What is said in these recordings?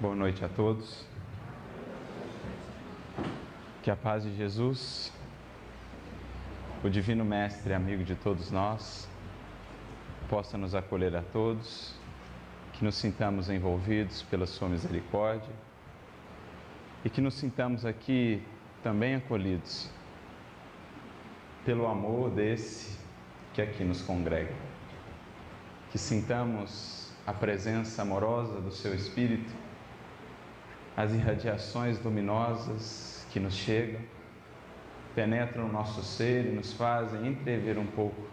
Boa noite a todos. Que a paz de Jesus, o Divino Mestre, amigo de todos nós, possa nos acolher a todos, que nos sintamos envolvidos pela Sua misericórdia e que nos sintamos aqui também acolhidos pelo amor desse que aqui nos congrega. Que sintamos a presença amorosa do Seu Espírito as irradiações luminosas que nos chegam, penetram o nosso ser e nos fazem entrever um pouco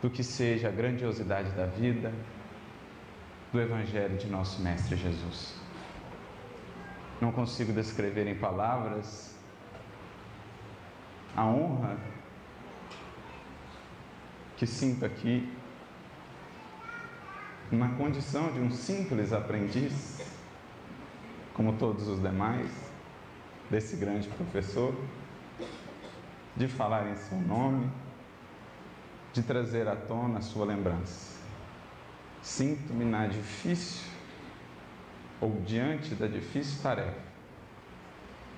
do que seja a grandiosidade da vida, do Evangelho de nosso Mestre Jesus. Não consigo descrever em palavras a honra que sinto aqui na condição de um simples aprendiz como todos os demais, desse grande professor, de falar em seu nome, de trazer à tona a sua lembrança. Sinto-me na difícil ou diante da difícil tarefa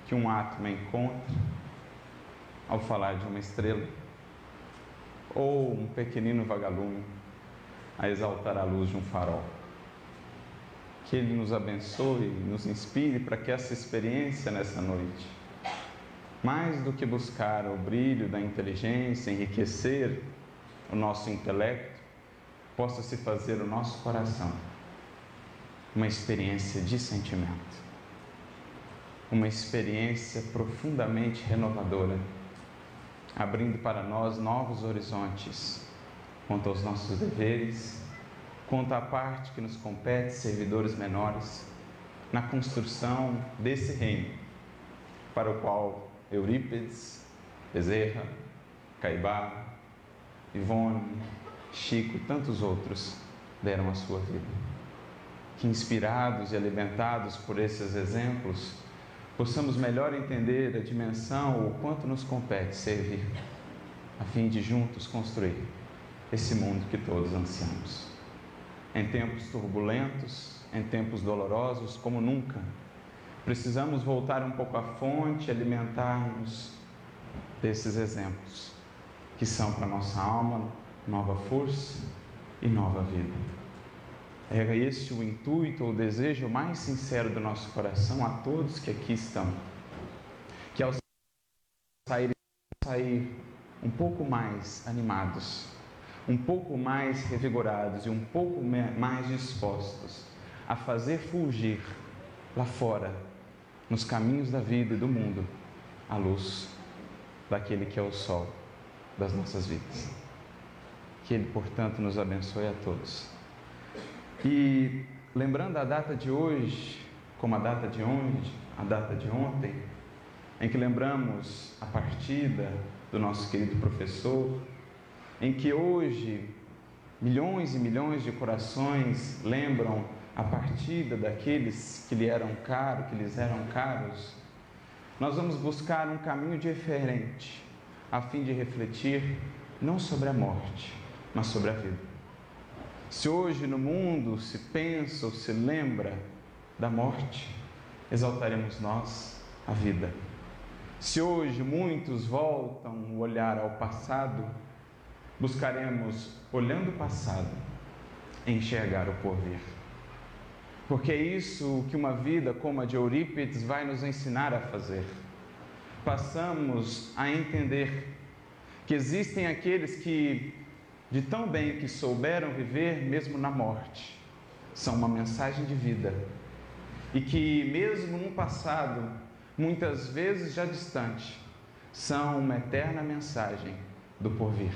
que um ato me encontra ao falar de uma estrela ou um pequenino vagalume a exaltar a luz de um farol que Ele nos abençoe, nos inspire para que essa experiência nessa noite, mais do que buscar o brilho da inteligência, enriquecer o nosso intelecto, possa se fazer o nosso coração uma experiência de sentimento, uma experiência profundamente renovadora, abrindo para nós novos horizontes quanto aos nossos deveres quanto à parte que nos compete, servidores menores, na construção desse reino, para o qual Eurípides, Bezerra, Caibá, Ivone, Chico e tantos outros deram a sua vida. Que inspirados e alimentados por esses exemplos, possamos melhor entender a dimensão, o quanto nos compete servir, a fim de juntos construir esse mundo que todos ansiamos em tempos turbulentos, em tempos dolorosos, como nunca. Precisamos voltar um pouco à fonte, alimentar-nos desses exemplos, que são para nossa alma nova força e nova vida. É este o intuito, o desejo mais sincero do nosso coração a todos que aqui estão. Que ao sair, sair um pouco mais animados, um pouco mais revigorados e um pouco mais dispostos a fazer fulgir lá fora, nos caminhos da vida e do mundo, a luz daquele que é o sol das nossas vidas. Que Ele, portanto, nos abençoe a todos. E lembrando a data de hoje, como a data de ontem, a data de ontem, em que lembramos a partida do nosso querido professor, em que hoje milhões e milhões de corações lembram a partida daqueles que lhe eram caros, que lhes eram caros, nós vamos buscar um caminho diferente, a fim de refletir não sobre a morte, mas sobre a vida. Se hoje no mundo se pensa ou se lembra da morte, exaltaremos nós a vida. Se hoje muitos voltam o olhar ao passado, buscaremos, olhando o passado, enxergar o porvir. Porque é isso que uma vida como a de Eurípides vai nos ensinar a fazer. Passamos a entender que existem aqueles que, de tão bem que souberam viver, mesmo na morte, são uma mensagem de vida. E que, mesmo num passado, muitas vezes já distante, são uma eterna mensagem do porvir.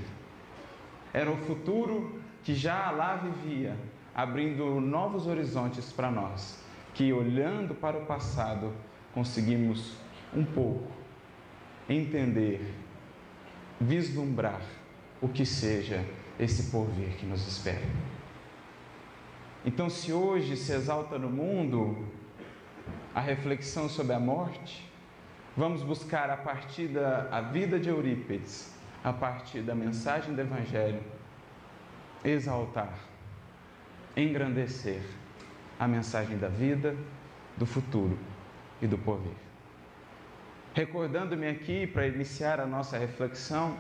Era o futuro que já lá vivia, abrindo novos horizontes para nós, que olhando para o passado conseguimos um pouco entender, vislumbrar o que seja esse porvir que nos espera. Então, se hoje se exalta no mundo a reflexão sobre a morte, vamos buscar a partir da vida de Eurípides a partir da mensagem do Evangelho, exaltar, engrandecer a mensagem da vida, do futuro e do porvir. Recordando-me aqui para iniciar a nossa reflexão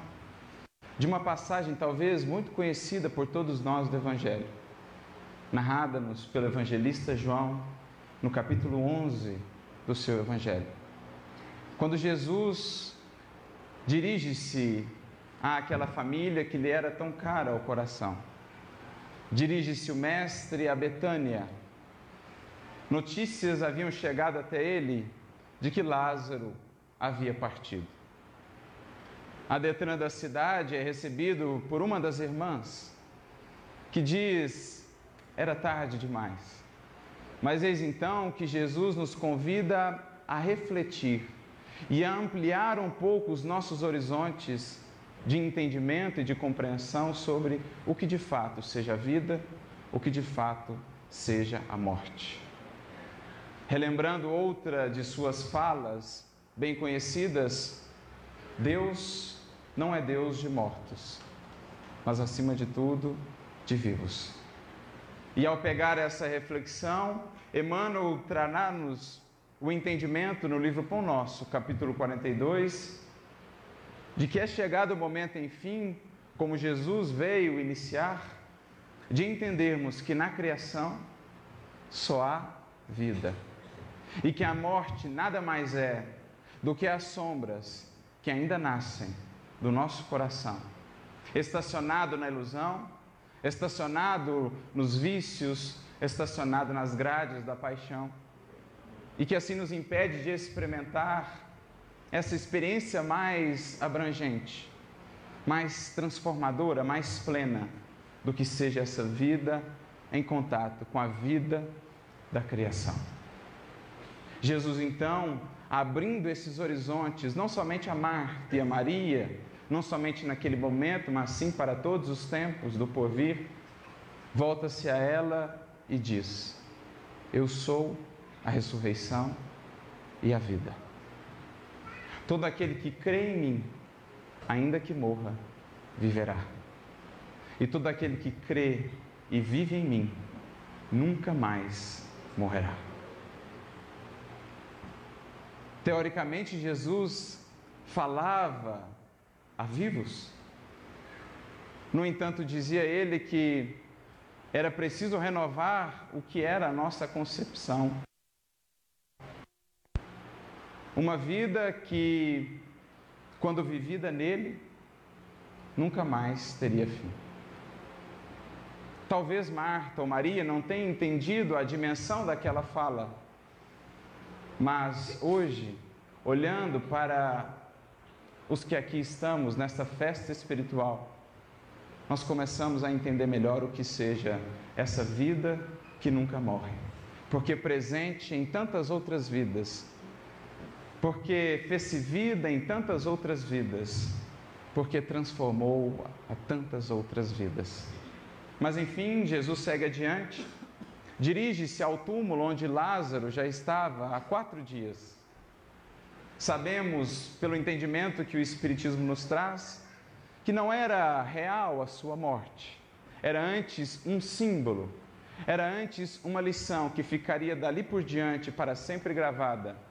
de uma passagem talvez muito conhecida por todos nós do Evangelho, narrada-nos pelo evangelista João no capítulo 11 do seu Evangelho. Quando Jesus dirige-se àquela família que lhe era tão cara ao coração, dirige-se o Mestre a Betânia. Notícias haviam chegado até ele de que Lázaro havia partido. A cidade, é recebido por uma das irmãs, que diz: era tarde demais. Mas eis então que Jesus nos convida a refletir e a ampliar um pouco os nossos horizontes de entendimento e de compreensão sobre o que de fato seja a vida, o que de fato seja a morte. Relembrando outra de suas falas bem conhecidas, Deus não é Deus de mortos, mas acima de tudo, de vivos. E ao pegar essa reflexão, Emmanuel trará-nos o entendimento no livro Pão Nosso, capítulo 42, de que é chegado o momento, enfim, como Jesus veio iniciar, de entendermos que na criação só há vida e que a morte nada mais é do que as sombras que ainda nascem do nosso coração, estacionado na ilusão, estacionado nos vícios, estacionado nas grades da paixão, e que assim nos impede de experimentar essa experiência mais abrangente, mais transformadora, mais plena do que seja essa vida em contato com a vida da criação. Jesus, então, abrindo esses horizontes, não somente a Marta e a Maria, não somente naquele momento, mas sim para todos os tempos do porvir, volta-se a ela e diz: Eu sou a ressurreição e a vida. Todo aquele que crê em mim, ainda que morra, viverá. E todo aquele que crê e vive em mim, nunca mais morrerá. Teoricamente, Jesus falava a vivos. No entanto, dizia ele que era preciso renovar o que era a nossa concepção uma vida que, quando vivida nele, nunca mais teria fim. Talvez Marta ou Maria não tenham entendido a dimensão daquela fala, mas hoje, olhando para os que aqui estamos nesta festa espiritual, nós começamos a entender melhor o que seja essa vida que nunca morre, porque presente em tantas outras vidas, porque fez-se vida em tantas outras vidas, porque transformou a tantas outras vidas. Mas enfim, Jesus segue adiante, dirige-se ao túmulo onde Lázaro já estava há quatro dias. Sabemos, pelo entendimento que o Espiritismo nos traz, que não era real a sua morte, era antes um símbolo, era antes uma lição que ficaria dali por diante para sempre gravada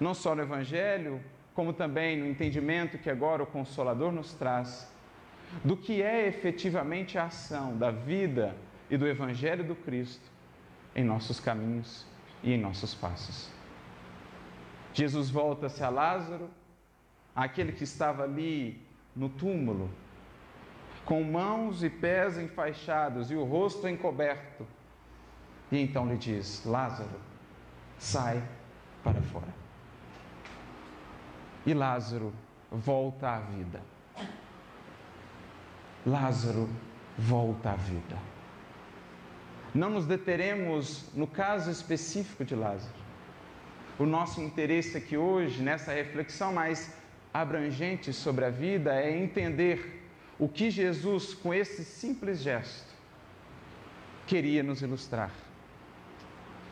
não só no Evangelho, como também no entendimento que agora o Consolador nos traz, do que é efetivamente a ação da vida e do Evangelho do Cristo em nossos caminhos e em nossos passos. Jesus volta-se a Lázaro, aquele que estava ali no túmulo, com mãos e pés enfaixados e o rosto encoberto, e então lhe diz: Lázaro, sai para fora e Lázaro volta à vida. Lázaro volta à vida. Não nos deteremos no caso específico de Lázaro. O nosso interesse aqui hoje, nessa reflexão mais abrangente sobre a vida, é entender o que Jesus, com esse simples gesto, queria nos ilustrar.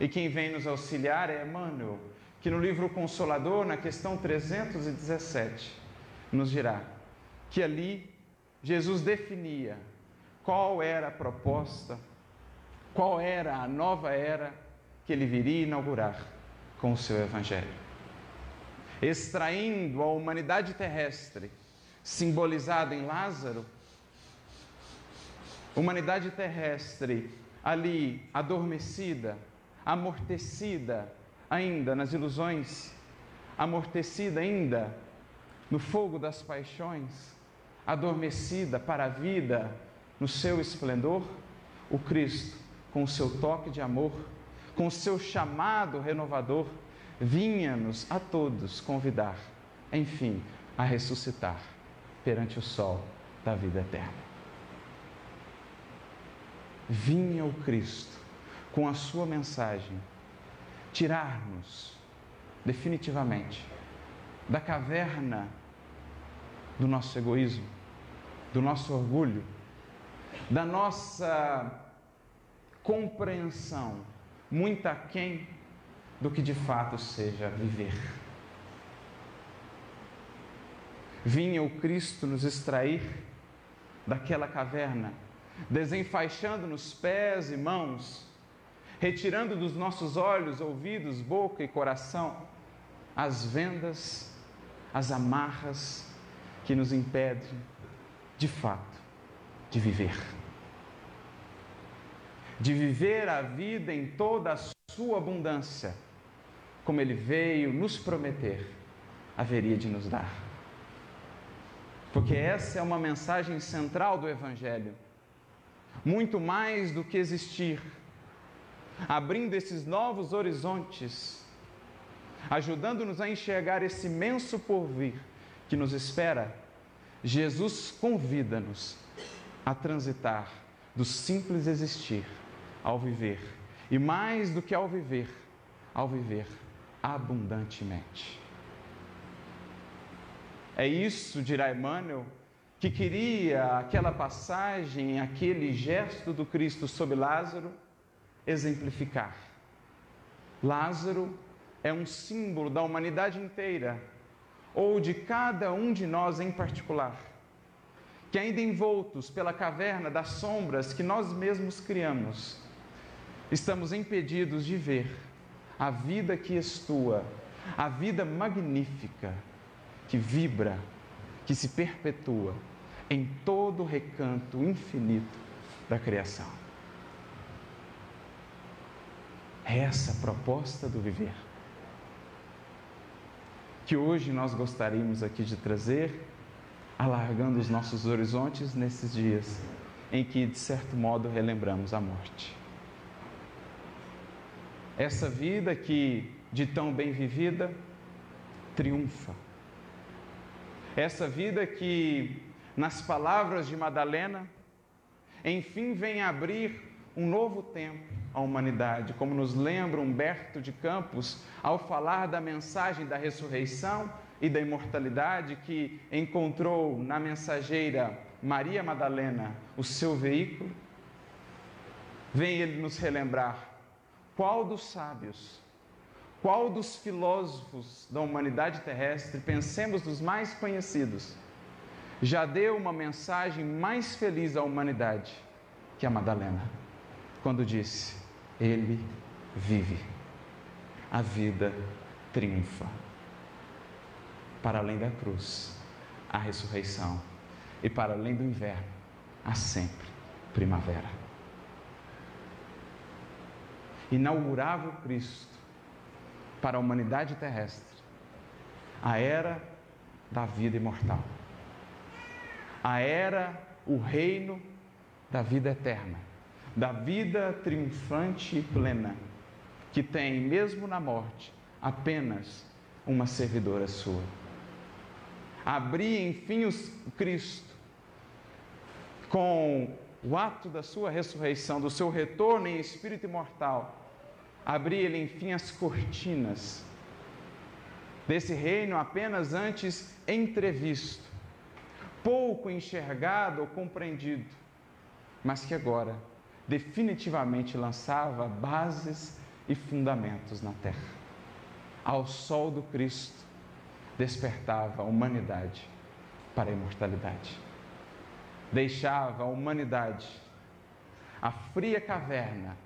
E quem vem nos auxiliar é Emmanuel, que no livro Consolador, na questão 317, nos dirá que ali Jesus definia qual era a proposta, qual era a nova era que ele viria inaugurar com o seu Evangelho. Extraindo a humanidade terrestre, simbolizada em Lázaro, humanidade terrestre ali adormecida, amortecida ainda nas ilusões, amortecida ainda no fogo das paixões, adormecida para a vida no seu esplendor, o Cristo, com o seu toque de amor, com o seu chamado renovador, vinha-nos a todos convidar, enfim, a ressuscitar perante o sol da vida eterna. Vinha o Cristo com a sua mensagem tirar-nos definitivamente da caverna do nosso egoísmo, do nosso orgulho, da nossa compreensão muito aquém do que de fato seja viver. Vinha o Cristo nos extrair daquela caverna, desenfaixando-nos pés e mãos, retirando dos nossos olhos, ouvidos, boca e coração as vendas, as amarras que nos impedem, de fato, de viver. De viver a vida em toda a sua abundância, como Ele veio nos prometer, haveria de nos dar. Porque essa é uma mensagem central do Evangelho. Muito mais do que existir, abrindo esses novos horizontes ajudando-nos a enxergar esse imenso porvir que nos espera, Jesus convida-nos a transitar do simples existir ao viver, e mais do que ao viver, ao viver abundantemente. É isso, dirá Emmanuel, que queria aquela passagem, aquele gesto do Cristo sobre Lázaro exemplificar. Lázaro é um símbolo da humanidade inteira, ou de cada um de nós em particular, que ainda envoltos pela caverna das sombras que nós mesmos criamos, estamos impedidos de ver a vida que estua, a vida magnífica que vibra, que se perpetua em todo o recanto infinito da criação. É essa a proposta do viver que hoje nós gostaríamos aqui de trazer, alargando os nossos horizontes nesses dias em que, de certo modo, relembramos a morte. Essa vida que, de tão bem vivida, triunfa. Essa vida que, nas palavras de Madalena, enfim vem abrir um novo tempo à humanidade, como nos lembra Humberto de Campos ao falar da mensagem da ressurreição e da imortalidade que encontrou na mensageira Maria Madalena o seu veículo. Vem ele nos relembrar qual dos sábios, qual dos filósofos da humanidade terrestre, pensemos dos mais conhecidos, já deu uma mensagem mais feliz à humanidade que a Madalena quando disse: Ele vive, a vida triunfa. Para além da cruz, a ressurreição, e para além do inverno, há sempre primavera. Inaugurava o Cristo para a humanidade terrestre a era da vida imortal, a era, o reino da vida eterna da vida triunfante e plena, que tem, mesmo na morte, apenas uma servidora sua. Abrir, enfim, o Cristo com o ato da sua ressurreição, do seu retorno em espírito imortal, abrir ele, enfim, as cortinas desse reino apenas antes entrevisto, pouco enxergado ou compreendido, mas que agora definitivamente lançava bases e fundamentos na terra. Ao sol do Cristo, despertava a humanidade para a imortalidade. Deixava a humanidade a fria caverna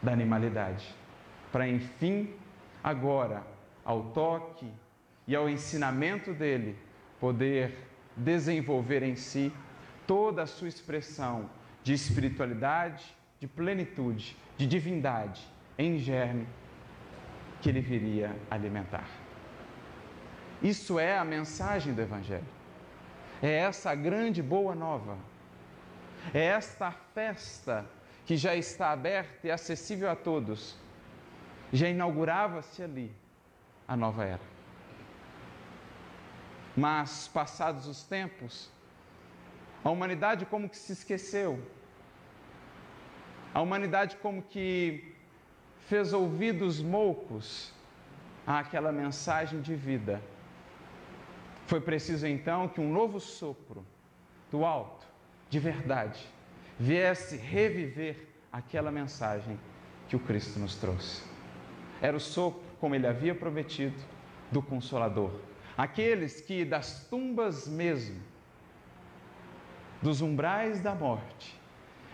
da animalidade, para enfim, agora, ao toque e ao ensinamento dele, poder desenvolver em si toda a sua expressão de espiritualidade, de plenitude, de divindade em germe que ele viria alimentar. Isso é a mensagem do Evangelho. É essa grande boa nova. É esta festa que já está aberta e acessível a todos. Já inaugurava-se ali a nova era. Mas, passados os tempos, a humanidade como que se esqueceu. A humanidade como que fez ouvidos moucos àquela mensagem de vida. Foi preciso então que um novo sopro do alto, de verdade, viesse reviver aquela mensagem que o Cristo nos trouxe. Era o sopro, como ele havia prometido, do Consolador. Aqueles que das tumbas mesmo, dos umbrais da morte,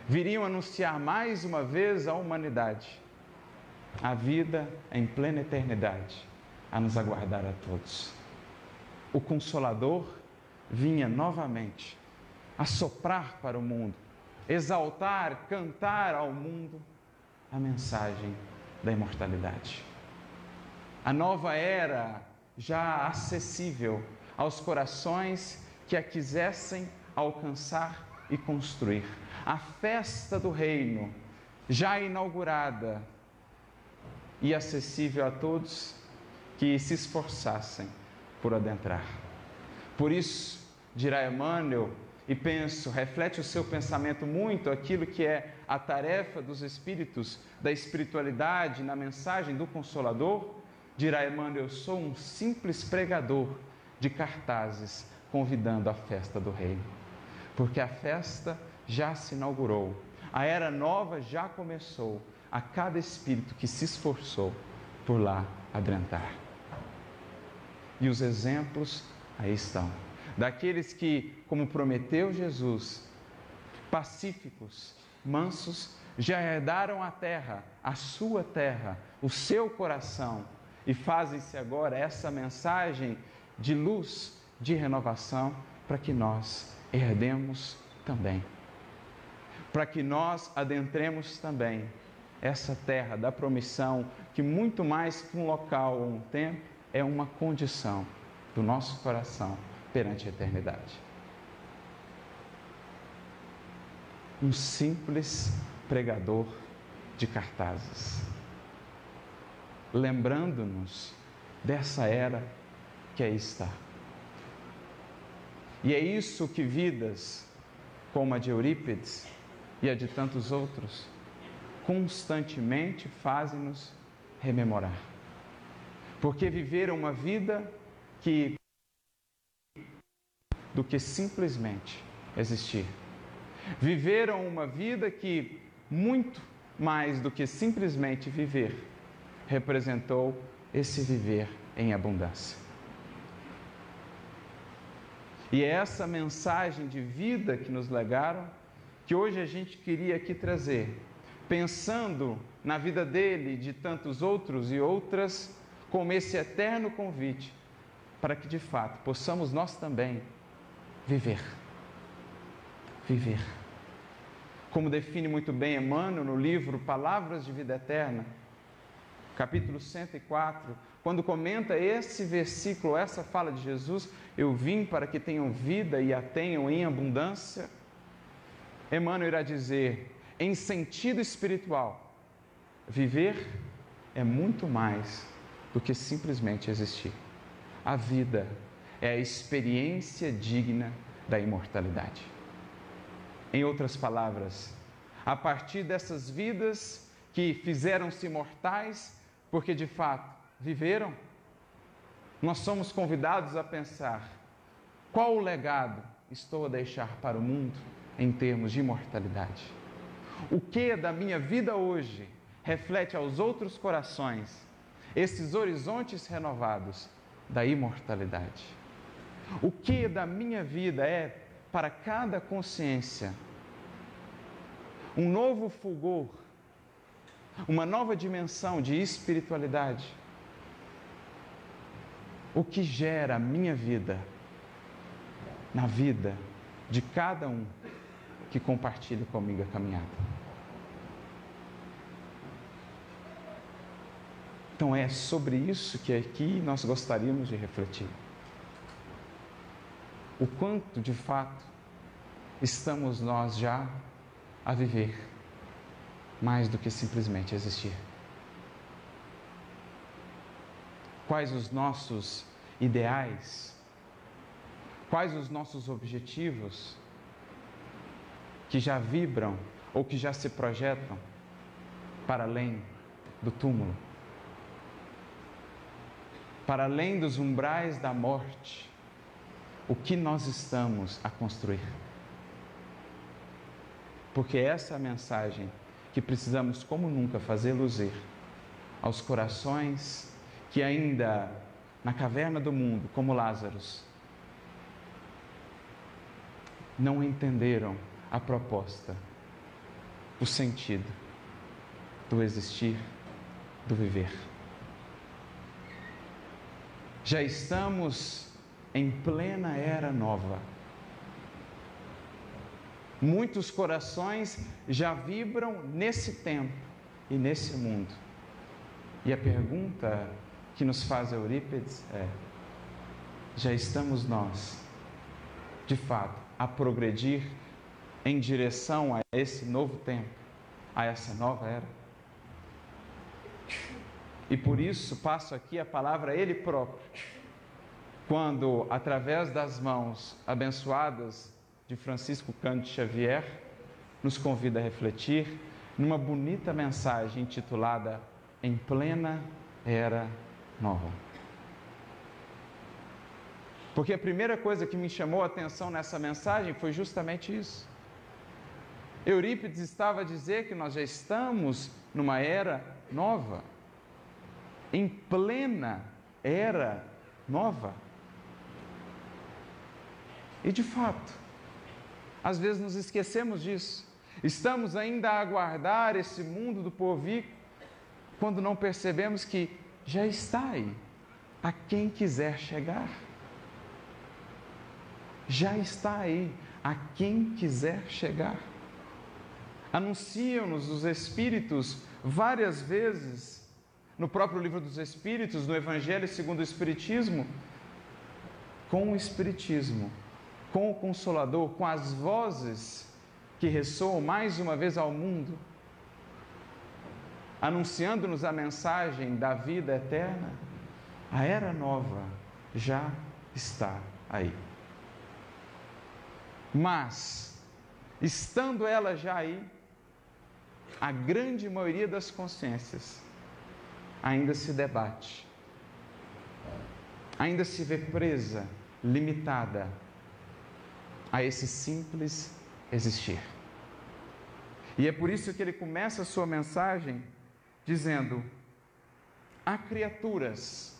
viriam anunciar mais uma vez à humanidade a vida em plena eternidade a nos aguardar a todos. O Consolador vinha novamente a soprar para o mundo, exaltar, cantar ao mundo a mensagem da imortalidade. A nova era já acessível aos corações que a quisessem alcançar e construir. A festa do reino já inaugurada e acessível a todos que se esforçassem por adentrar. Por isso, dirá Emmanuel, e penso, reflete o seu pensamento muito aquilo que é a tarefa dos espíritos, da espiritualidade na mensagem do Consolador, dirá Emmanuel: Eu sou um simples pregador de cartazes convidando à festa do Reino, porque a festa já se inaugurou, a era nova já começou a cada espírito que se esforçou por lá adentrar. E os exemplos aí estão. Daqueles que, como prometeu Jesus, pacíficos, mansos, já herdaram a terra, a sua terra, o seu coração, e fazem-se agora essa mensagem de luz, de renovação, para que nós herdemos também. Para que nós adentremos também essa terra da promissão, que muito mais que um local ou um tempo, é uma condição do nosso coração perante a eternidade. Um simples pregador de cartazes, lembrando-nos dessa era que aí está. E é isso que vidas como a de Eurípides e a de tantos outros constantemente fazem-nos rememorar. Porque viveram uma vida que do que simplesmente existir. Viveram uma vida que muito mais do que simplesmente viver representou esse viver em abundância. E é essa mensagem de vida que nos legaram que hoje a gente queria aqui trazer pensando na vida dele e de tantos outros e outras, como esse eterno convite para que de fato possamos nós também viver. Viver. Como define muito bem Emmanuel no livro Palavras de Vida Eterna, capítulo 104, quando comenta esse versículo, essa fala de Jesus, eu vim para que tenham vida e a tenham em abundância. Emmanuel irá dizer: em sentido espiritual, viver é muito mais do que simplesmente existir. A vida é a experiência digna da imortalidade. Em outras palavras, a partir dessas vidas que fizeram-se mortais, porque de fato viveram, nós somos convidados a pensar: qual o legado estou a deixar para o mundo em termos de imortalidade? O que da minha vida hoje reflete aos outros corações esses horizontes renovados da imortalidade? O que da minha vida é para cada consciência um novo fulgor, uma nova dimensão de espiritualidade. O que gera a minha vida na vida de cada um que compartilha comigo a caminhada. Então é sobre isso que aqui nós gostaríamos de refletir. O quanto de fato estamos nós já a viver mais do que simplesmente existir. Quais os nossos ideais? Quais os nossos objetivos que já vibram ou que já se projetam para além do túmulo? para além dos umbrais da morte, o que nós estamos a construir. Porque essa é a mensagem que precisamos, como nunca, fazer luzir aos corações que ainda na caverna do mundo, como Lázaro, não entenderam a proposta, o sentido do existir, do viver. Já estamos em plena era nova. Muitos corações já vibram nesse tempo e nesse mundo. E a pergunta que nos faz Eurípides é: já estamos nós, de fato, a progredir em direção a esse novo tempo, a essa nova era? E por isso passo aqui a palavra a Ele próprio. Quando, através das mãos abençoadas de Francisco Cândido Xavier, nos convida a refletir numa bonita mensagem intitulada Em Plena Era Nova. Porque a primeira coisa que me chamou a atenção nessa mensagem foi justamente isso. Eurípides estava a dizer que nós já estamos numa era nova em plena era nova. E de fato, às vezes nos esquecemos disso. Estamos ainda a aguardar esse mundo do porvir quando não percebemos que já está aí a quem quiser chegar. Já está aí a quem quiser chegar. Anunciam-nos os Espíritos várias vezes no próprio livro dos Espíritos, no Evangelho segundo o Espiritismo, com o Espiritismo, com o Consolador, com as vozes que ressoam mais uma vez ao mundo, anunciando-nos a mensagem da vida eterna, a era nova já está aí. Mas, estando ela já aí, a grande maioria das consciências ainda se debate, ainda se vê presa, limitada a esse simples existir. E é por isso que ele começa a sua mensagem dizendo: há criaturas,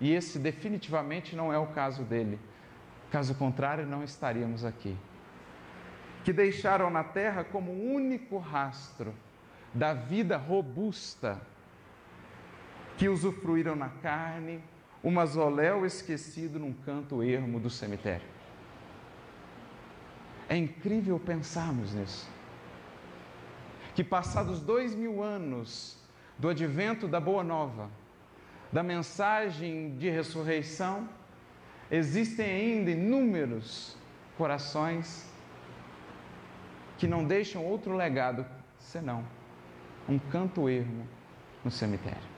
e esse definitivamente não é o caso dele, caso contrário, não estaríamos aqui, que deixaram na terra como único rastro da vida robusta que usufruíram na carne o mausoléu esquecido num canto ermo do cemitério. É incrível pensarmos nisso. Que passados dois mil anos do advento da Boa Nova, da mensagem de ressurreição, existem ainda inúmeros corações que não deixam outro legado senão um canto ermo no cemitério.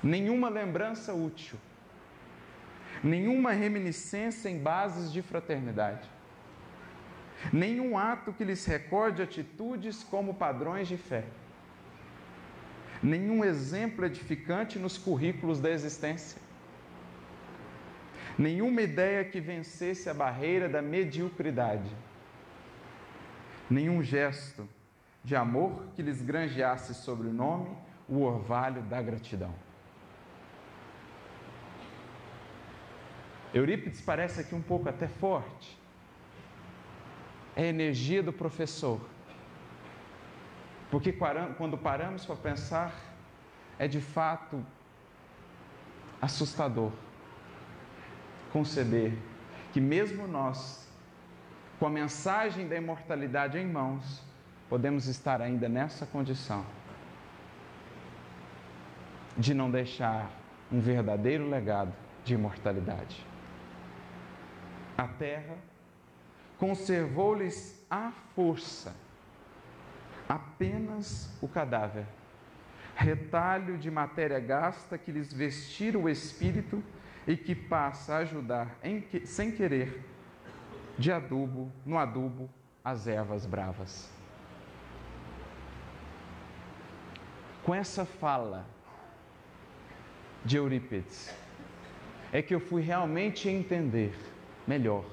Nenhuma lembrança útil, nenhuma reminiscência em bases de fraternidade, nenhum ato que lhes recorde atitudes como padrões de fé, nenhum exemplo edificante nos currículos da existência, nenhuma ideia que vencesse a barreira da mediocridade, nenhum gesto de amor que lhes granjeasse sobre o nome o orvalho da gratidão. Eurípides parece aqui um pouco até forte, é a energia do professor. Porque quando paramos para pensar, é de fato assustador conceber que, mesmo nós, com a mensagem da imortalidade em mãos, podemos estar ainda nessa condição de não deixar um verdadeiro legado de imortalidade. A terra conservou-lhes à força apenas o cadáver, retalho de matéria gasta que lhes vestir o espírito e que passa a ajudar em, sem querer de adubo no adubo as ervas bravas. Com essa fala de Eurípides, é que eu fui realmente entender melhor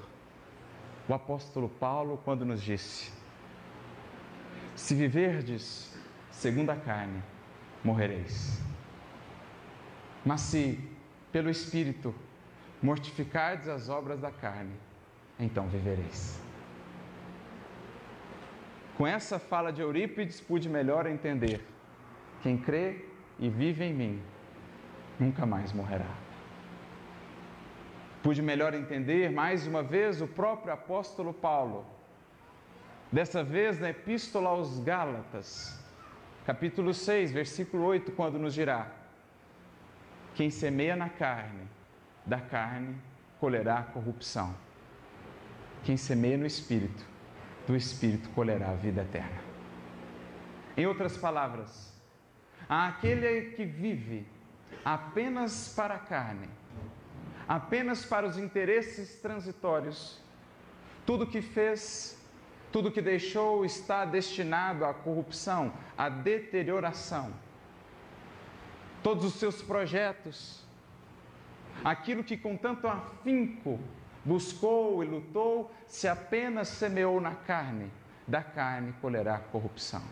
o apóstolo Paulo quando nos disse: Se viverdes segundo a carne, morrereis. Mas se pelo Espírito mortificardes as obras da carne, então vivereis. Com essa fala de Eurípides, pude melhor entender: quem crê e vive em mim, nunca mais morrerá. Pude melhor entender, mais uma vez, o próprio apóstolo Paulo, dessa vez na Epístola aos Gálatas, capítulo 6, versículo 8, quando nos dirá: Quem semeia na carne, da carne colherá corrupção. Quem semeia no espírito, do espírito colherá a vida eterna. Em outras palavras, aquele que vive apenas para a carne, apenas para os interesses transitórios. Tudo que fez, tudo que deixou está destinado à corrupção, à deterioração. Todos os seus projetos, aquilo que com tanto afinco buscou e lutou, se apenas semeou na carne, da carne colherá corrupção.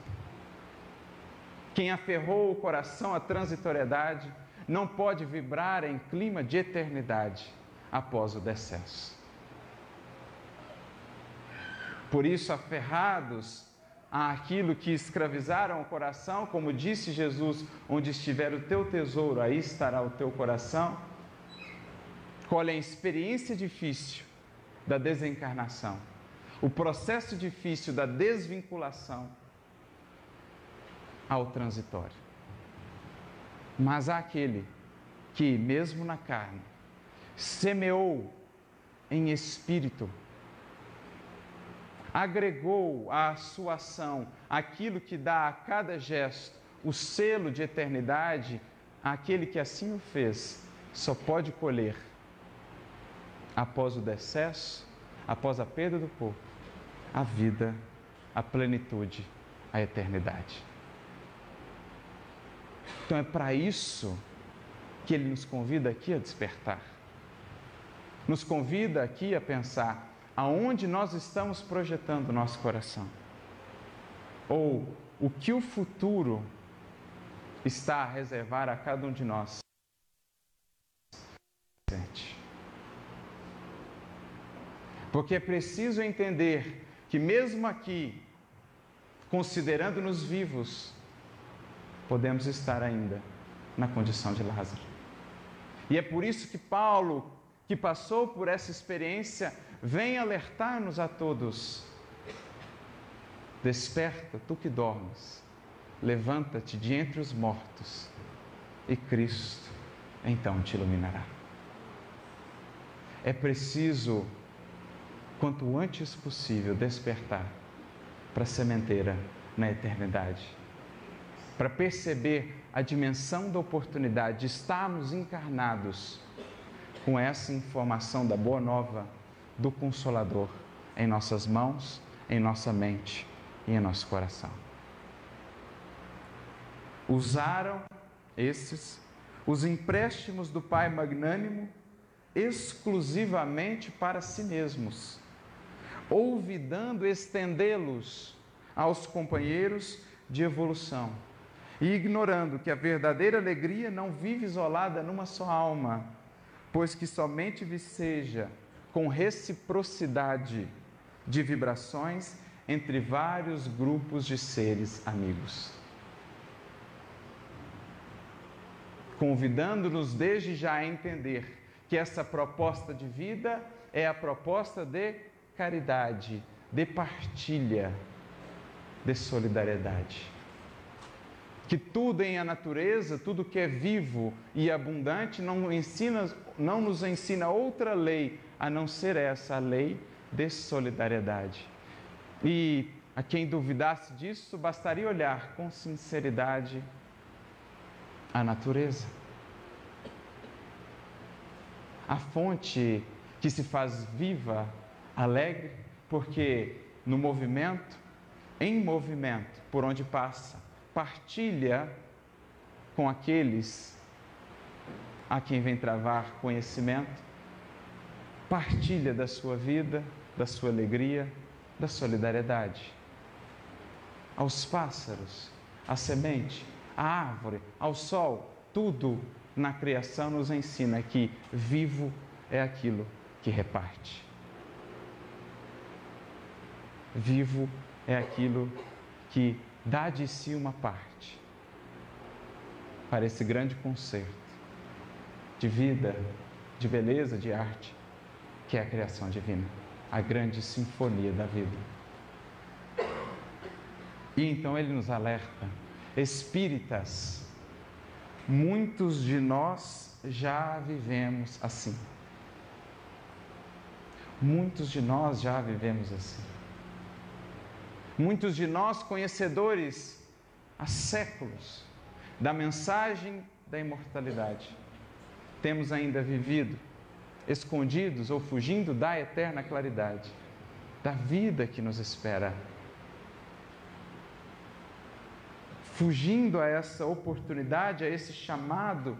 Quem aferrou o coração à transitoriedade, não pode vibrar em clima de eternidade após o decesso. Por isso, aferrados àquilo que escravizaram o coração, como disse Jesus: onde estiver o teu tesouro, aí estará o teu coração. Colhem a experiência difícil da desencarnação, o processo difícil da desvinculação ao transitório. Mas há aquele que, mesmo na carne, semeou em espírito, agregou à sua ação aquilo que dá a cada gesto o selo de eternidade, aquele que assim o fez só pode colher após o decesso, após a perda do corpo, a vida, a plenitude, a eternidade. Então é para isso que ele nos convida aqui a despertar. Nos convida aqui a pensar aonde nós estamos projetando o nosso coração. Ou o que o futuro está a reservar a cada um de nós. Porque é preciso entender que, mesmo aqui, considerando-nos vivos, podemos estar ainda na condição de Lázaro. E é por isso que Paulo, que passou por essa experiência, vem alertar-nos a todos: Desperta, tu que dormes, levanta-te de entre os mortos, e Cristo então te iluminará. É preciso, quanto antes possível, despertar para a sementeira na eternidade. Para perceber a dimensão da oportunidade de estarmos encarnados com essa informação da boa nova do Consolador em nossas mãos, em nossa mente e em nosso coração. Usaram esses os empréstimos do Pai magnânimo exclusivamente para si mesmos, olvidando estendê-los aos companheiros de evolução e ignorando que a verdadeira alegria não vive isolada numa só alma, pois que somente seja com reciprocidade de vibrações entre vários grupos de seres amigos. Convidando-nos desde já a entender que essa proposta de vida é a proposta de caridade, de partilha, de solidariedade. Que tudo em a natureza, tudo que é vivo e abundante, não, ensina, não nos ensina outra lei a não ser essa, a lei de solidariedade. E a quem duvidasse disso, bastaria olhar com sinceridade a natureza. A fonte que se faz viva, alegre, porque no movimento, em movimento, por onde passa, partilha com aqueles a quem vem travar conhecimento, partilha da sua vida, da sua alegria, da solidariedade. Aos pássaros, à semente, à árvore, ao sol, tudo na criação nos ensina que vivo é aquilo que reparte. Vivo é aquilo que dá de si uma parte para esse grande concerto de vida, de beleza, de arte, que é a criação divina, a grande sinfonia da vida. E então ele nos alerta, espíritas, muitos de nós já vivemos assim. Muitos de nós já vivemos assim. Muitos de nós, conhecedores há séculos da mensagem da imortalidade, temos ainda vivido escondidos ou fugindo da eterna claridade, da vida que nos espera. Fugindo a essa oportunidade, a esse chamado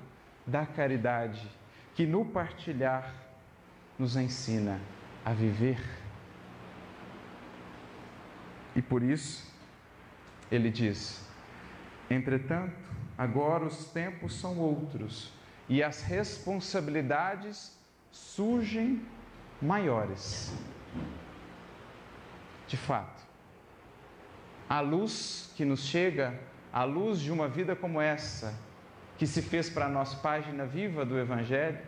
da caridade, que no partilhar nos ensina a viver e por isso, ele diz: entretanto, agora os tempos são outros e as responsabilidades surgem maiores. De fato, a luz que nos chega, a luz de uma vida como essa, que se fez para nós página viva do Evangelho,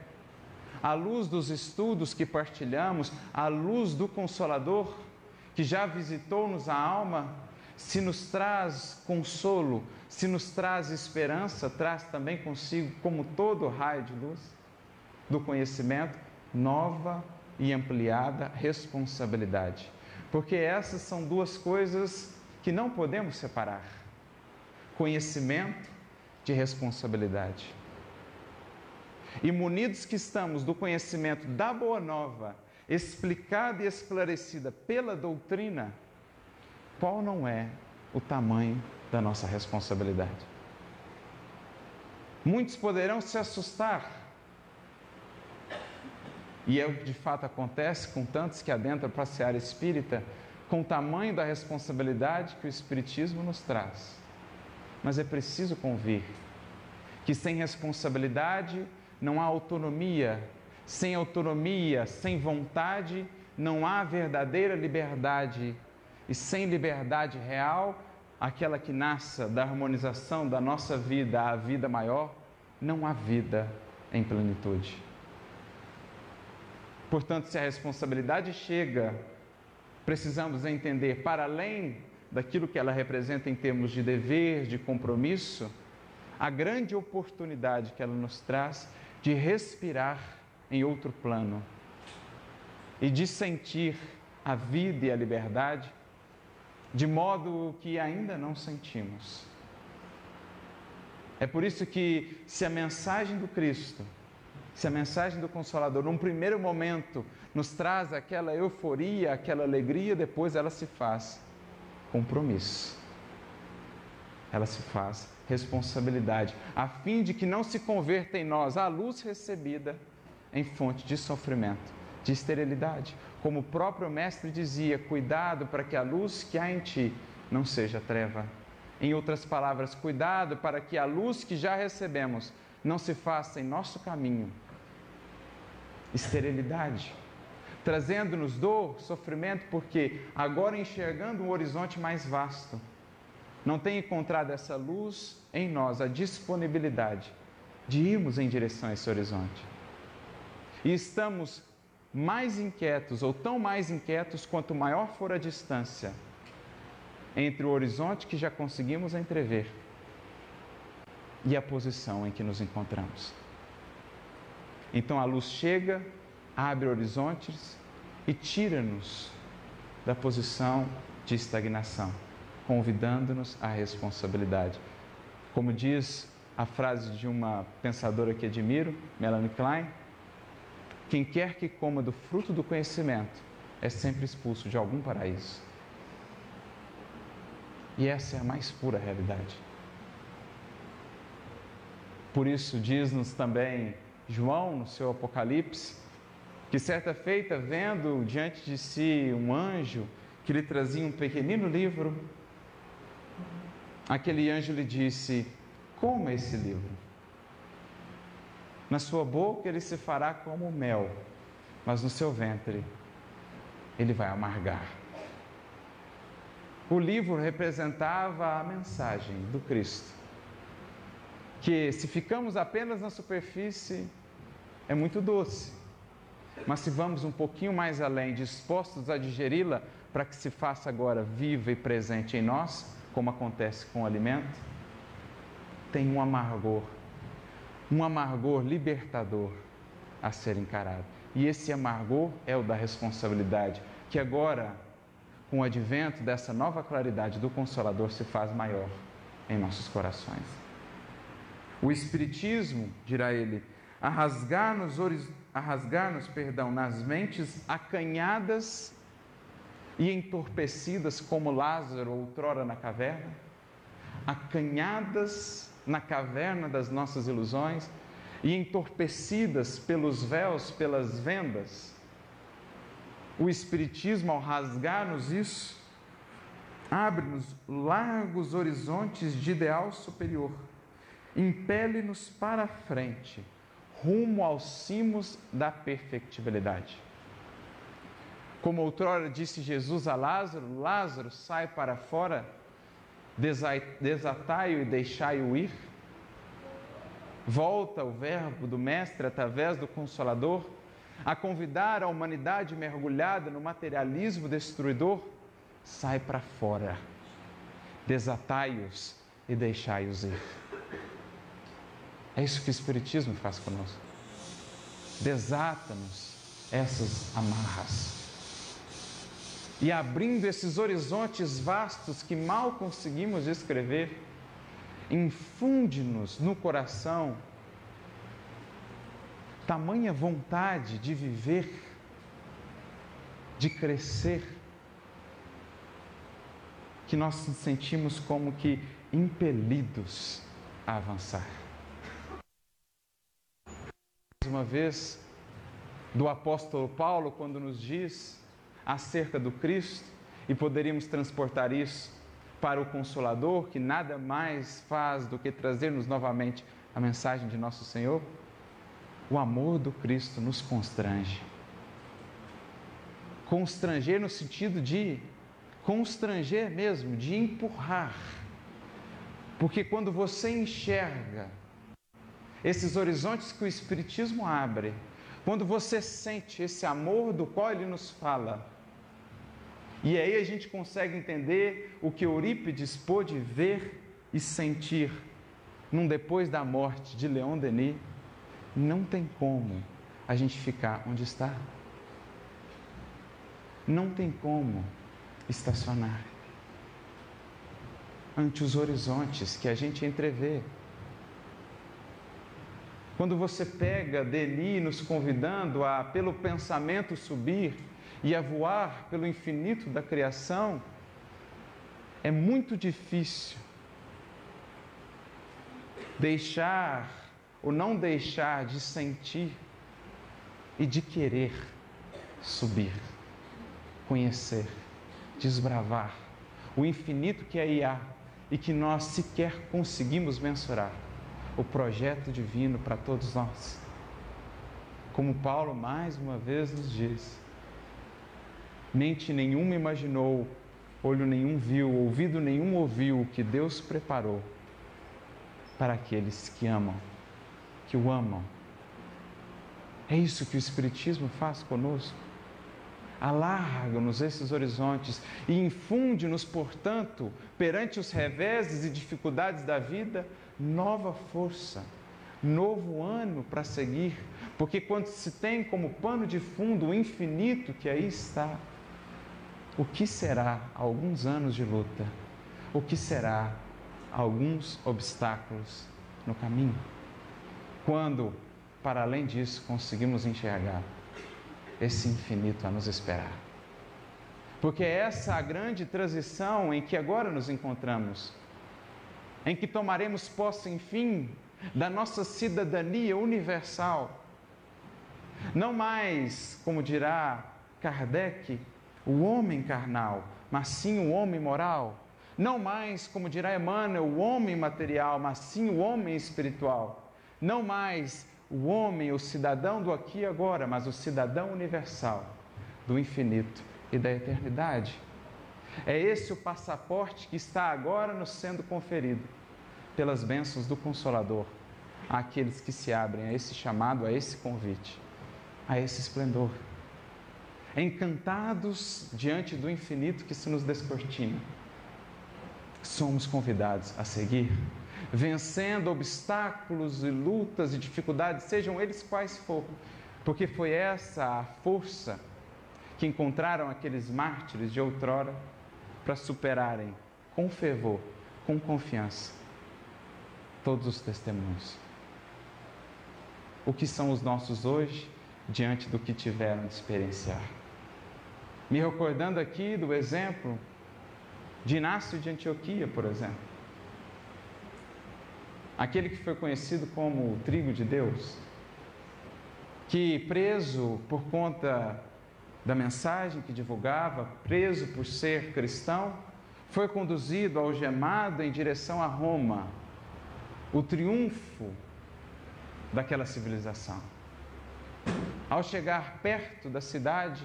a luz dos estudos que partilhamos, a luz do Consolador que já visitou-nos a alma, se nos traz consolo, se nos traz esperança, traz também consigo, como todo raio de luz do conhecimento, nova e ampliada responsabilidade. Porque essas são duas coisas que não podemos separar: conhecimento de responsabilidade. E munidos que estamos do conhecimento da Boa Nova explicada e esclarecida pela doutrina, qual não é o tamanho da nossa responsabilidade? Muitos poderão se assustar, e é o que de fato acontece com tantos que adentram para a seara espírita, com o tamanho da responsabilidade que o Espiritismo nos traz. Mas é preciso convir que sem responsabilidade não há autonomia sem autonomia, sem vontade, não há verdadeira liberdade. E sem liberdade real, aquela que nasça da harmonização da nossa vida à vida maior, não há vida em plenitude. Portanto, se a responsabilidade chega, precisamos entender, para além daquilo que ela representa em termos de dever, de compromisso, a grande oportunidade que ela nos traz de respirar em outro plano e de sentir a vida e a liberdade de modo que ainda não sentimos. É por isso que, se a mensagem do Cristo, se a mensagem do Consolador, num primeiro momento, nos traz aquela euforia, aquela alegria, depois ela se faz compromisso. Ela se faz responsabilidade, a fim de que não se converta em nós a luz recebida em fonte de sofrimento, de esterilidade. Como o próprio Mestre dizia: cuidado para que a luz que há em ti não seja treva. Em outras palavras, cuidado para que a luz que já recebemos não se faça em nosso caminho esterilidade. trazendo-nos dor, sofrimento, porque agora enxergando um horizonte mais vasto, não tem encontrado essa luz em nós, a disponibilidade de irmos em direção a esse horizonte. E estamos mais inquietos, ou tão mais inquietos, quanto maior for a distância entre o horizonte que já conseguimos entrever e a posição em que nos encontramos. Então a luz chega, abre horizontes e tira-nos da posição de estagnação, convidando-nos à responsabilidade. Como diz a frase de uma pensadora que admiro, Melanie Klein, quem quer que coma do fruto do conhecimento é sempre expulso de algum paraíso. E essa é a mais pura realidade. Por isso, diz-nos também João, no seu Apocalipse, que certa feita, vendo diante de si um anjo que lhe trazia um pequenino livro, aquele anjo lhe disse: Coma esse livro. Na sua boca ele se fará como mel, mas no seu ventre ele vai amargar. O livro representava a mensagem do Cristo, que se ficamos apenas na superfície, é muito doce, mas se vamos um pouquinho mais além, dispostos a digeri-la para que se faça agora viva e presente em nós, como acontece com o alimento, tem um amargor, um amargor libertador a ser encarado. E esse amargor é o da responsabilidade, que agora com o advento dessa nova claridade do Consolador, se faz maior em nossos corações. O Espiritismo, dirá ele, a rasgar-nos, a rasgar-nos perdão, nas mentes acanhadas e entorpecidas como Lázaro outrora na caverna, acanhadas na caverna das nossas ilusões e entorpecidas pelos véus, pelas vendas, o Espiritismo, ao rasgar-nos isso, abre-nos largos horizontes de ideal superior, impele-nos para frente, rumo aos cimos da perfectibilidade. Como outrora disse Jesus a Lázaro: Lázaro, sai para fora, desatai-o e deixai-o ir. Volta o verbo do Mestre através do Consolador a convidar a humanidade mergulhada no materialismo destruidor, sai para fora, desatai-os e deixai-os ir. É isso que o Espiritismo faz conosco. Desata-nos essas amarras. E abrindo esses horizontes vastos que mal conseguimos descrever, infunde-nos no coração tamanha vontade de viver, de crescer, que nós nos sentimos como que impelidos a avançar. Uma vez, do apóstolo Paulo, quando nos diz acerca do Cristo, e poderíamos transportar isso para o Consolador, que nada mais faz do que trazer-nos novamente a mensagem de nosso Senhor o amor do Cristo nos constrange. Constranger no sentido de constranger mesmo, de empurrar. Porque quando você enxerga esses horizontes que o Espiritismo abre, quando você sente esse amor do qual ele nos fala, e aí a gente consegue entender o que Eurípides pôde ver e sentir num depois da morte de Leon Denis não tem como a gente ficar onde está. Não tem como estacionar ante os horizontes que a gente entrevê. Quando você pega Denis nos convidando a, pelo pensamento, subir e a voar pelo infinito da criação, é muito difícil deixar o não deixar de sentir e de querer subir, conhecer, desbravar o infinito que aí há e que nós sequer conseguimos mensurar o projeto divino para todos nós. Como Paulo mais uma vez nos diz, mente nenhuma imaginou, olho nenhum viu, ouvido nenhum ouviu o que Deus preparou para aqueles que amam, que o amam. É isso que o Espiritismo faz conosco. Alarga-nos esses horizontes e infunde-nos, portanto, perante os reveses e dificuldades da vida, nova força, novo ano para seguir, porque quando se tem como pano de fundo o infinito que aí está, o que será alguns anos de luta? O que será alguns obstáculos no caminho? Quando, para além disso, conseguimos enxergar esse infinito a nos esperar. Porque é essa a grande transição em que agora nos encontramos, em que tomaremos posse, enfim, da nossa cidadania universal. Não mais, como dirá Kardec, o homem carnal, mas sim o homem moral. Não mais, como dirá Emmanuel, o homem material, mas sim o homem espiritual. Não mais o homem, o cidadão do aqui e agora, mas o cidadão universal, do infinito e da eternidade. É esse o passaporte que está agora nos sendo conferido pelas bênçãos do Consolador àqueles que se abrem a esse chamado, a esse convite, a esse esplendor. Encantados diante do infinito que se nos descortina, somos convidados a seguir, vencendo obstáculos e lutas e dificuldades, sejam eles quais for, porque foi essa a força que encontraram aqueles mártires de outrora para superarem com fervor, com confiança, todos os testemunhos. O que são os nossos hoje diante do que tiveram de experienciar? Me recordando aqui do exemplo de Inácio de Antioquia, por exemplo. Aquele que foi conhecido como o trigo de Deus, que preso por conta da mensagem que divulgava, preso por ser cristão, foi conduzido algemado em direção a Roma. O triunfo daquela civilização. Ao chegar perto da cidade,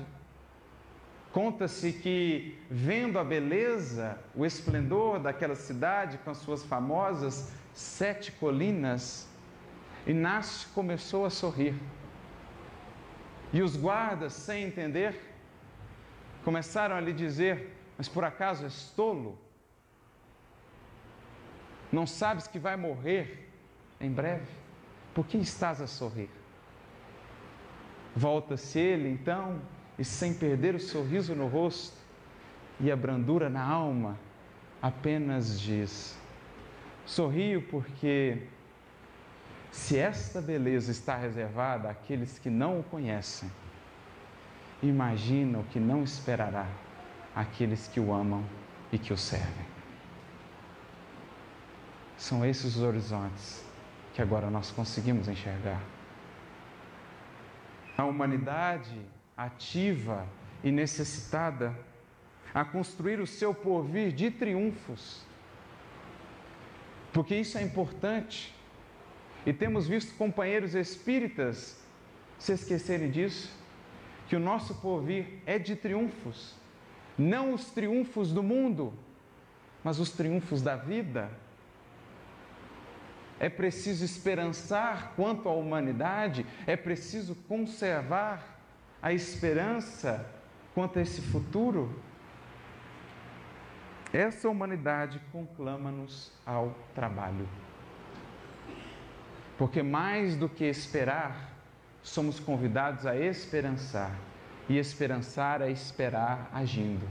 conta-se que, vendo a beleza, o esplendor daquela cidade com as suas famosas sete colinas, Inácio começou a sorrir. E os guardas, sem entender, começaram a lhe dizer: Mas por acaso és tolo? Não sabes que vai morrer em breve? Por que estás a sorrir? Volta-se ele então, e sem perder o sorriso no rosto e a brandura na alma, apenas diz: Sorrio porque, se esta beleza está reservada àqueles que não o conhecem, imagina o que não esperará àqueles que o amam e que o servem. São esses os horizontes que agora nós conseguimos enxergar. A humanidade ativa e necessitada a construir o seu porvir de triunfos. Porque isso é importante. E temos visto companheiros espíritas se esquecerem disso, que o nosso porvir é de triunfos, não os triunfos do mundo, mas os triunfos da vida é preciso esperançar quanto à humanidade, é preciso conservar a esperança quanto a esse futuro. Essa humanidade conclama-nos ao trabalho. Porque mais do que esperar, somos convidados a esperançar. E esperançar é esperar agindo.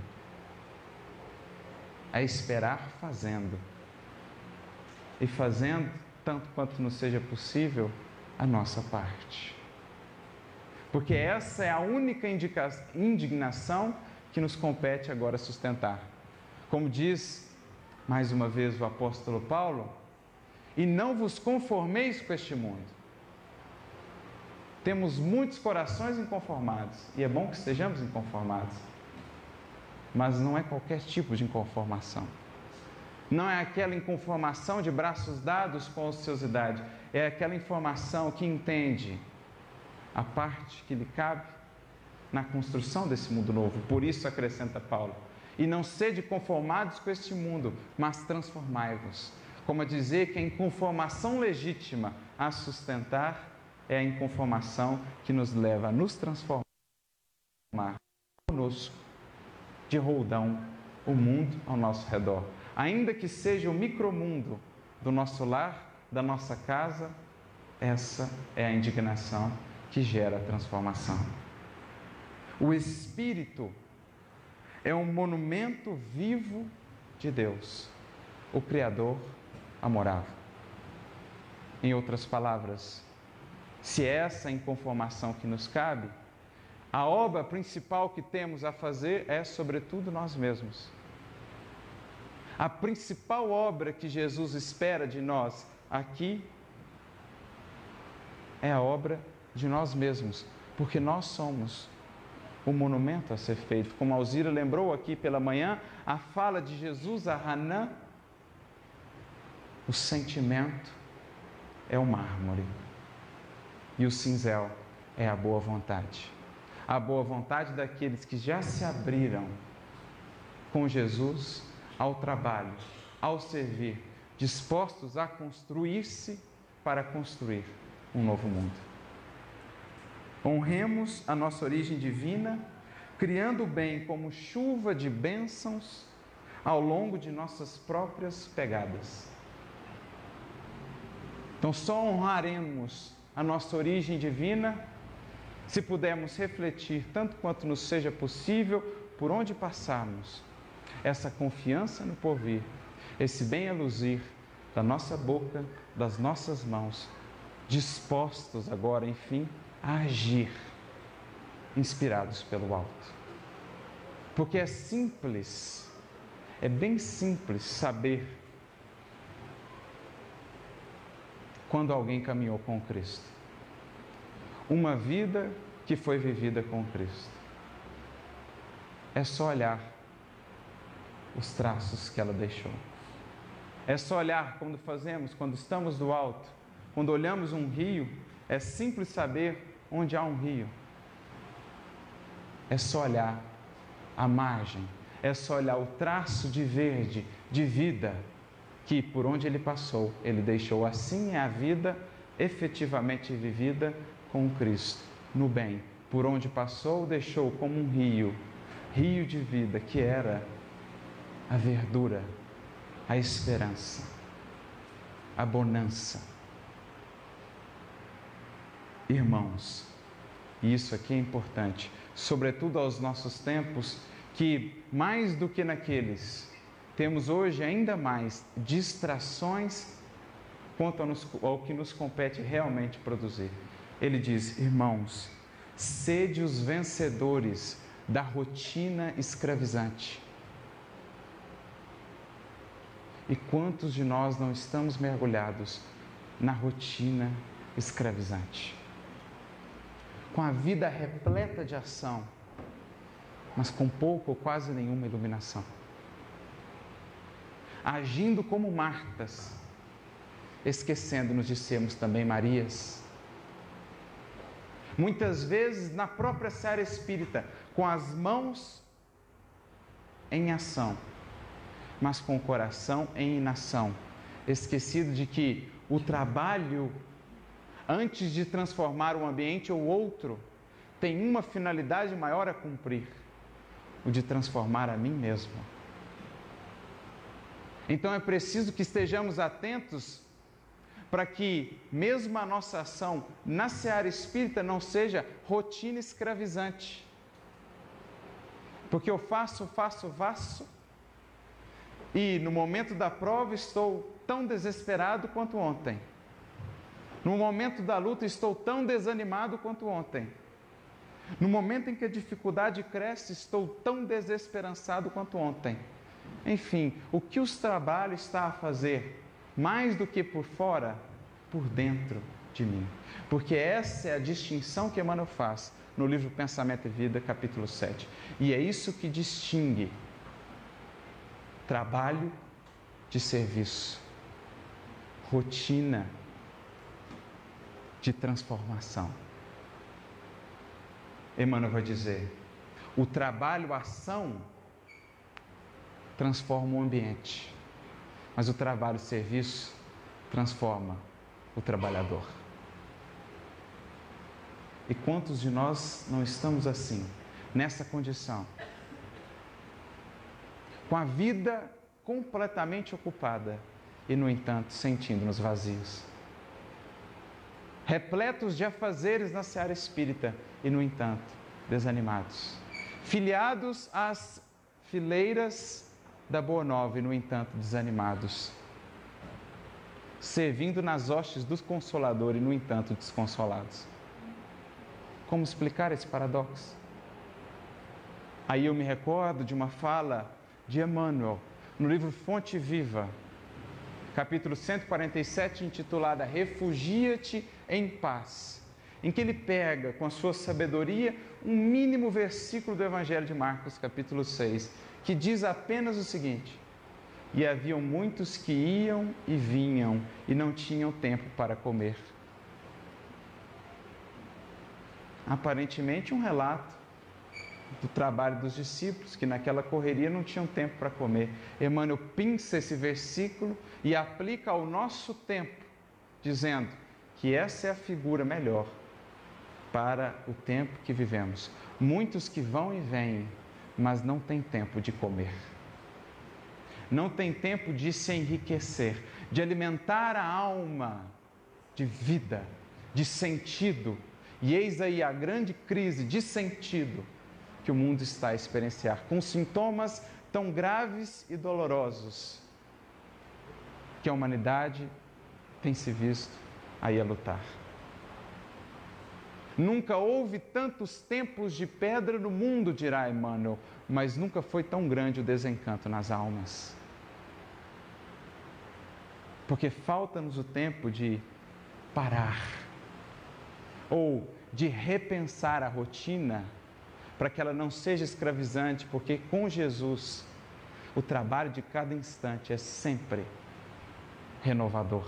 É esperar fazendo. E fazendo tanto quanto nos seja possível, a nossa parte. Porque essa é a única indignação que nos compete agora sustentar. Como diz mais uma vez o apóstolo Paulo, e não vos conformeis com este mundo. Temos muitos corações inconformados, e é bom que estejamos inconformados, mas não é qualquer tipo de inconformação. Não é aquela inconformação de braços dados com ociosidade, é aquela informação que entende a parte que lhe cabe na construção desse mundo novo. Por isso acrescenta Paulo: e não sede conformados com este mundo, mas transformai-vos. Como a dizer que a inconformação legítima a sustentar é a inconformação que nos leva a nos transformar conosco, de roldão, o mundo ao nosso redor. Ainda que seja o micromundo do nosso lar, da nossa casa, essa é a indignação que gera a transformação. O Espírito é um monumento vivo de Deus, o Criador amorável. Em outras palavras, se é essa inconformação que nos cabe, a obra principal que temos a fazer é, sobretudo, nós mesmos. A principal obra que Jesus espera de nós aqui é a obra de nós mesmos, porque nós somos o monumento a ser feito. Como Alzira lembrou aqui pela manhã, a fala de Jesus a Hanã, o sentimento é o mármore e o cinzel é a boa vontade. A boa vontade daqueles que já se abriram com Jesus ao trabalho, ao servir, dispostos a construir-se para construir um novo mundo. Honremos a nossa origem divina, criando o bem como chuva de bênçãos ao longo de nossas próprias pegadas. Então, só honraremos a nossa origem divina se pudermos refletir, tanto quanto nos seja possível, por onde passarmos, essa confiança no porvir, esse bem a luzir da nossa boca, das nossas mãos, dispostos agora, enfim, a agir, inspirados pelo alto. Porque é simples, é bem simples saber quando alguém caminhou com Cristo. Uma vida que foi vivida com Cristo. É só olhar os traços que ela deixou. É só olhar quando fazemos, quando estamos do alto, quando olhamos um rio, é simples saber onde há um rio. É só olhar a margem, é só olhar o traço de verde, de vida, que por onde ele passou, ele deixou. Assim é a vida efetivamente vivida com Cristo, no bem. Por onde passou, deixou como um rio, rio de vida, que era a verdura, a esperança, a bonança irmãos. E isso aqui é importante, sobretudo aos nossos tempos, que mais do que naqueles, temos hoje ainda mais distrações quanto ao que nos compete realmente produzir. Ele diz: Irmãos, sede os vencedores da rotina escravizante. E quantos de nós não estamos mergulhados na rotina escravizante? com a vida repleta de ação, mas com pouco ou quase nenhuma iluminação. Agindo como Martas, esquecendo-nos de sermos também Marias. Muitas vezes na própria série espírita, com as mãos em ação, mas com o coração em inação, esquecido de que o trabalho antes de transformar um ambiente ou outro, tem uma finalidade maior a cumprir: o de transformar a mim mesmo. Então é preciso que estejamos atentos para que, mesmo a nossa ação na seara espírita, não seja rotina escravizante. Porque eu faço, faço, faço, e no momento da prova estou tão desesperado quanto ontem. No momento da luta, estou tão desanimado quanto ontem. No momento em que a dificuldade cresce, estou tão desesperançado quanto ontem. Enfim, o que os trabalho está a fazer, mais do que por fora, por dentro de mim. Porque essa é a distinção que Emmanuel faz no livro Pensamento e Vida, capítulo 7. E é isso que distingue trabalho de serviço, rotina de transformação. Emmanuel vai dizer: o trabalho, ação, transforma o ambiente, mas o trabalho, o serviço, transforma o trabalhador. E quantos de nós não estamos assim, nessa condição? Com a vida completamente ocupada e, no entanto, sentindo-nos vazios. Repletos de afazeres na seara espírita e, no entanto, desanimados. Filiados às fileiras da Boa Nova e, no entanto, desanimados. Servindo nas hostes do Consolador e, no entanto, desconsolados. Como explicar esse paradoxo? Aí eu me recordo de uma fala de Emmanuel no livro Fonte Viva, capítulo 147, intitulada Refugia-te em paz, em que ele pega com a sua sabedoria um mínimo versículo do Evangelho de Marcos, capítulo 6, que diz apenas o seguinte: E haviam muitos que iam e vinham e não tinham tempo para comer. aparentemente um relato do trabalho dos discípulos, que naquela correria não tinham tempo para comer. Emmanuel pinça esse versículo e aplica ao nosso tempo, dizendo que essa é a figura melhor para o tempo que vivemos. Muitos que vão e vêm, mas não têm tempo de comer. Não tem tempo de se enriquecer, de alimentar a alma de vida, de sentido, e eis aí a grande crise de sentido que o mundo está a experienciar, com sintomas tão graves e dolorosos que a humanidade tem se visto aí a lutar. Nunca houve tantos tempos de pedra no mundo, dirá Emmanuel, mas nunca foi tão grande o desencanto nas almas. Porque falta-nos o tempo de parar ou de repensar a rotina para que ela não seja escravizante, porque com Jesus o trabalho de cada instante é sempre renovador.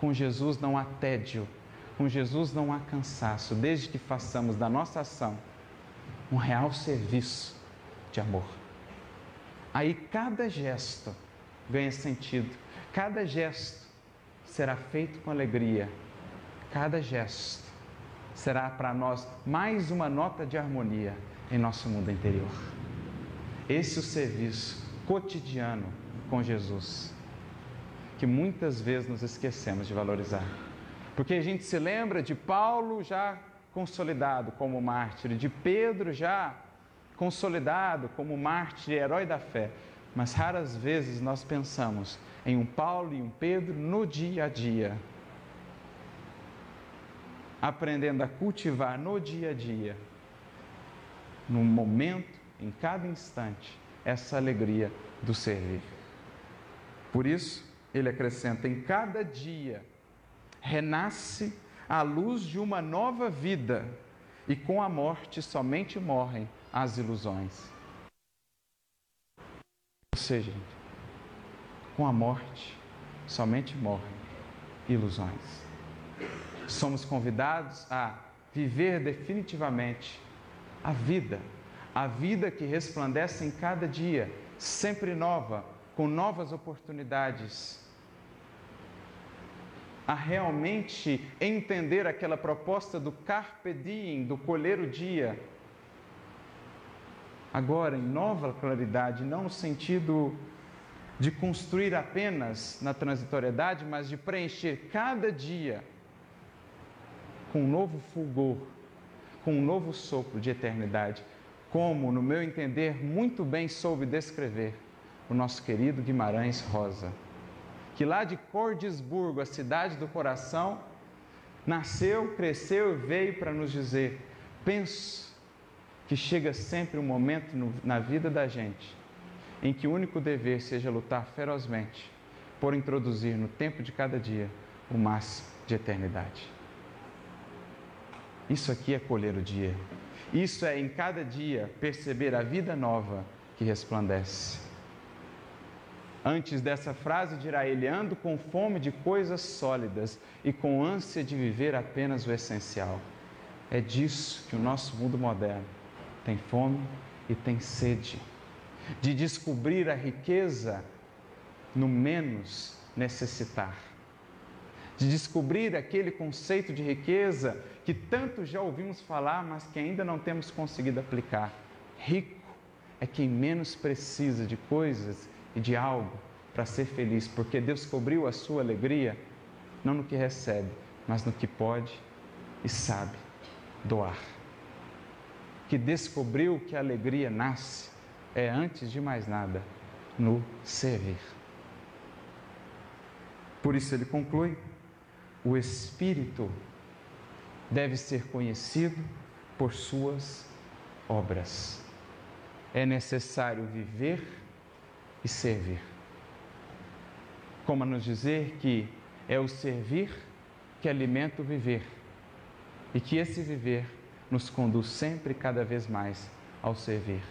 Com Jesus não há tédio, com Jesus não há cansaço, desde que façamos da nossa ação um real serviço de amor. Aí cada gesto ganha sentido, cada gesto será feito com alegria, cada gesto será para nós mais uma nota de harmonia em nosso mundo interior. Esse é o serviço cotidiano com Jesus, que muitas vezes nos esquecemos de valorizar. Porque a gente se lembra de Paulo já consolidado como mártir, de Pedro já consolidado como mártir e herói da fé, mas raras vezes nós pensamos em um Paulo e um Pedro no dia a dia, aprendendo a cultivar no dia a dia, no momento, em cada instante, essa alegria do servir. Por isso, ele acrescenta: em cada dia renasce a luz de uma nova vida, e com a morte somente morrem as ilusões. Ou seja, com a morte somente morrem ilusões somos convidados a viver definitivamente a vida, a vida que resplandece em cada dia, sempre nova, com novas oportunidades. A realmente entender aquela proposta do carpe diem, do colher o dia. Agora, em nova claridade, não no sentido de construir apenas na transitoriedade, mas de preencher cada dia com um novo fulgor, com um novo sopro de eternidade, como, no meu entender, muito bem soube descrever o nosso querido Guimarães Rosa, que lá de Cordesburgo, a cidade do coração, nasceu, cresceu e veio para nos dizer: penso que chega sempre um momento no, na vida da gente em que o único dever seja lutar ferozmente por introduzir no tempo de cada dia o máximo de eternidade. Isso aqui é colher o dia. Isso é em cada dia perceber a vida nova que resplandece. Antes dessa frase, dirá ele: ando com fome de coisas sólidas e com ânsia de viver apenas o essencial. É disso que o nosso mundo moderno tem fome e tem sede de descobrir a riqueza no menos necessitar, de descobrir aquele conceito de riqueza que tanto já ouvimos falar, mas que ainda não temos conseguido aplicar. Rico é quem menos precisa de coisas e de algo para ser feliz, porque Deus cobriu a sua alegria não no que recebe, mas no que pode e sabe doar. Que descobriu que a alegria nasce é, antes de mais nada, no servir. Por isso ele conclui: o Espírito deve ser conhecido por suas obras. É necessário viver e servir. Como a nos dizer que é o servir que alimenta o viver e que esse viver nos conduz sempre cada vez mais ao servir.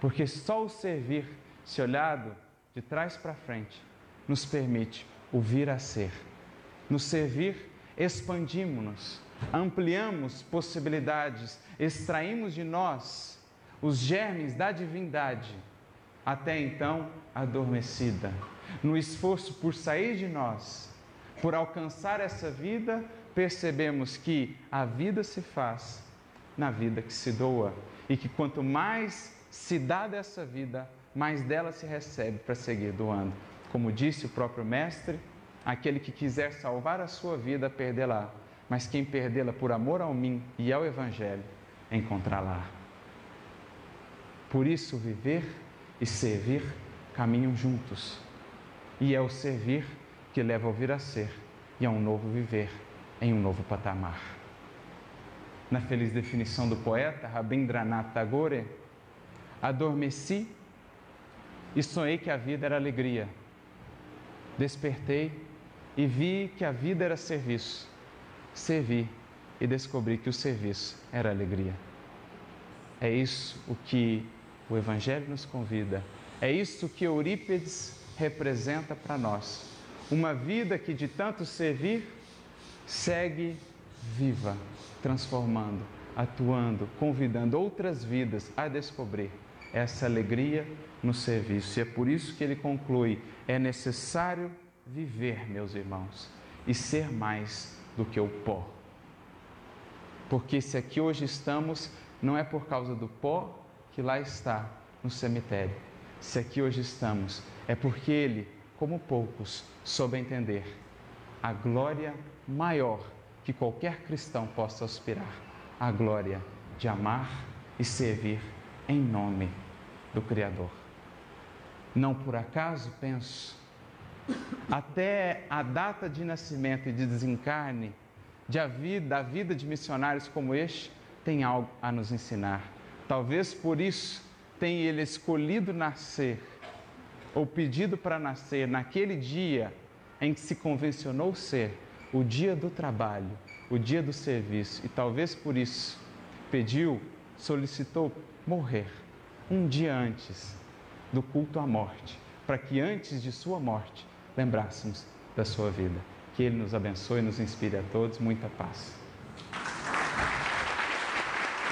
Porque só o servir, se olhado de trás para frente, nos permite o vir a ser. No servir, expandimos-nos, ampliamos possibilidades, extraímos de nós os germes da divindade, até então adormecida. No esforço por sair de nós, por alcançar essa vida, percebemos que a vida se faz na vida que se doa e que quanto mais se dá dessa vida, mais dela se recebe para seguir doando. Como disse o próprio Mestre, aquele que quiser salvar a sua vida, perdê-la, mas quem perdê-la por amor ao mim e ao Evangelho, encontrá-la. Por isso, viver e servir caminham juntos. E é o servir que leva ao vir a ser e a um novo viver em um novo patamar. Na feliz definição do poeta Rabindranath Tagore, Adormeci e sonhei que a vida era alegria. Despertei e vi que a vida era serviço. Servi e descobri que o serviço era alegria. É isso o que o Evangelho nos convida. É isso que Eurípides representa para nós. Uma vida que de tanto servir segue viva, transformando, atuando, convidando outras vidas a descobrir essa alegria no serviço. E é por isso que ele conclui: é necessário viver, meus irmãos, e ser mais do que o pó. Porque se aqui hoje estamos, não é por causa do pó que lá está no cemitério. Se aqui hoje estamos, é porque ele, como poucos, soube entender a glória maior que qualquer cristão possa aspirar a glória de amar e servir em nome do Criador. Não por acaso, penso, até a data de nascimento e de desencarne de a vida, da vida de missionários como este tem algo a nos ensinar. Talvez por isso tenha ele escolhido nascer ou pedido para nascer naquele dia em que se convencionou ser o dia do trabalho, o dia do serviço, e talvez por isso pediu, solicitou morrer um dia antes do culto à morte, para que antes de sua morte lembrássemos da sua vida. Que Ele nos abençoe e nos inspire a todos muita paz.